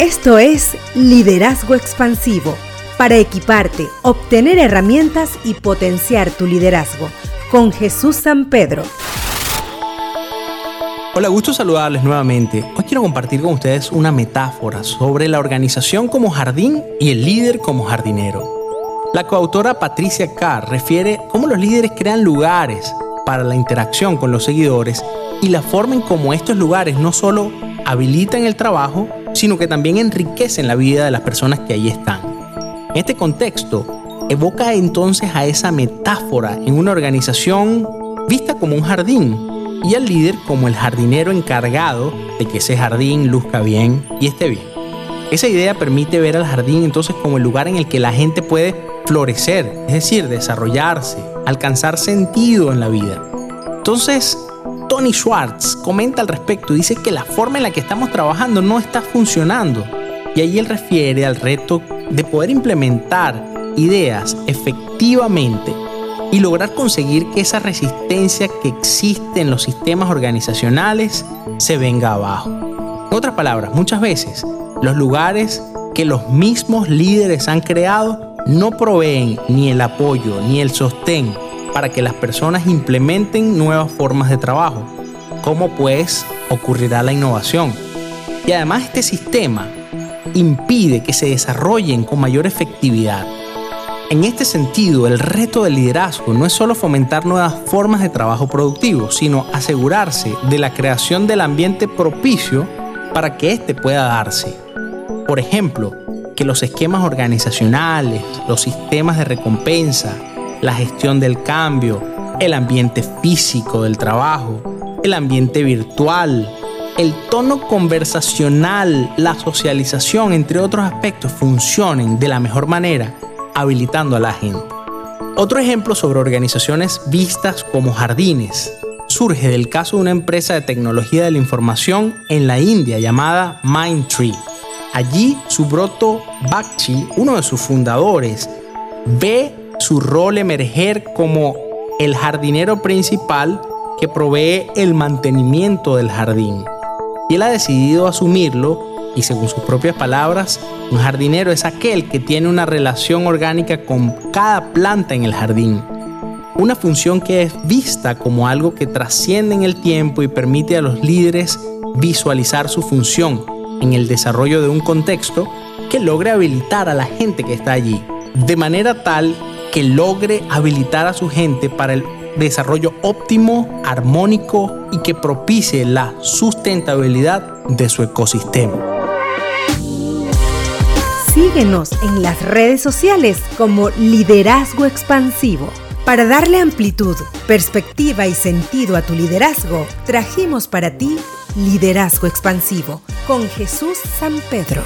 Esto es Liderazgo Expansivo, para equiparte, obtener herramientas y potenciar tu liderazgo, con Jesús San Pedro. Hola, gusto saludarles nuevamente. Hoy quiero compartir con ustedes una metáfora sobre la organización como jardín y el líder como jardinero. La coautora Patricia Carr refiere cómo los líderes crean lugares para la interacción con los seguidores y la forma en cómo estos lugares no solo habilitan el trabajo, sino que también enriquecen la vida de las personas que allí están. En este contexto, evoca entonces a esa metáfora en una organización vista como un jardín y al líder como el jardinero encargado de que ese jardín luzca bien y esté bien. Esa idea permite ver al jardín entonces como el lugar en el que la gente puede florecer, es decir, desarrollarse, alcanzar sentido en la vida. Entonces, Tony Schwartz comenta al respecto y dice que la forma en la que estamos trabajando no está funcionando. Y ahí él refiere al reto de poder implementar ideas efectivamente y lograr conseguir que esa resistencia que existe en los sistemas organizacionales se venga abajo. En otras palabras, muchas veces los lugares que los mismos líderes han creado no proveen ni el apoyo ni el sostén para que las personas implementen nuevas formas de trabajo. ¿Cómo pues ocurrirá la innovación? Y además este sistema impide que se desarrollen con mayor efectividad. En este sentido, el reto del liderazgo no es solo fomentar nuevas formas de trabajo productivo, sino asegurarse de la creación del ambiente propicio para que éste pueda darse. Por ejemplo, que los esquemas organizacionales, los sistemas de recompensa, la gestión del cambio, el ambiente físico del trabajo, el ambiente virtual, el tono conversacional, la socialización, entre otros aspectos, funcionen de la mejor manera, habilitando a la gente. Otro ejemplo sobre organizaciones vistas como jardines surge del caso de una empresa de tecnología de la información en la India llamada Mindtree. Allí, Subroto Bakchi, uno de sus fundadores, ve su rol emerger como el jardinero principal que provee el mantenimiento del jardín. Y él ha decidido asumirlo y según sus propias palabras, un jardinero es aquel que tiene una relación orgánica con cada planta en el jardín. Una función que es vista como algo que trasciende en el tiempo y permite a los líderes visualizar su función en el desarrollo de un contexto que logre habilitar a la gente que está allí, de manera tal que logre habilitar a su gente para el desarrollo óptimo, armónico y que propicie la sustentabilidad de su ecosistema. Síguenos en las redes sociales como Liderazgo Expansivo. Para darle amplitud, perspectiva y sentido a tu liderazgo, trajimos para ti Liderazgo Expansivo con Jesús San Pedro.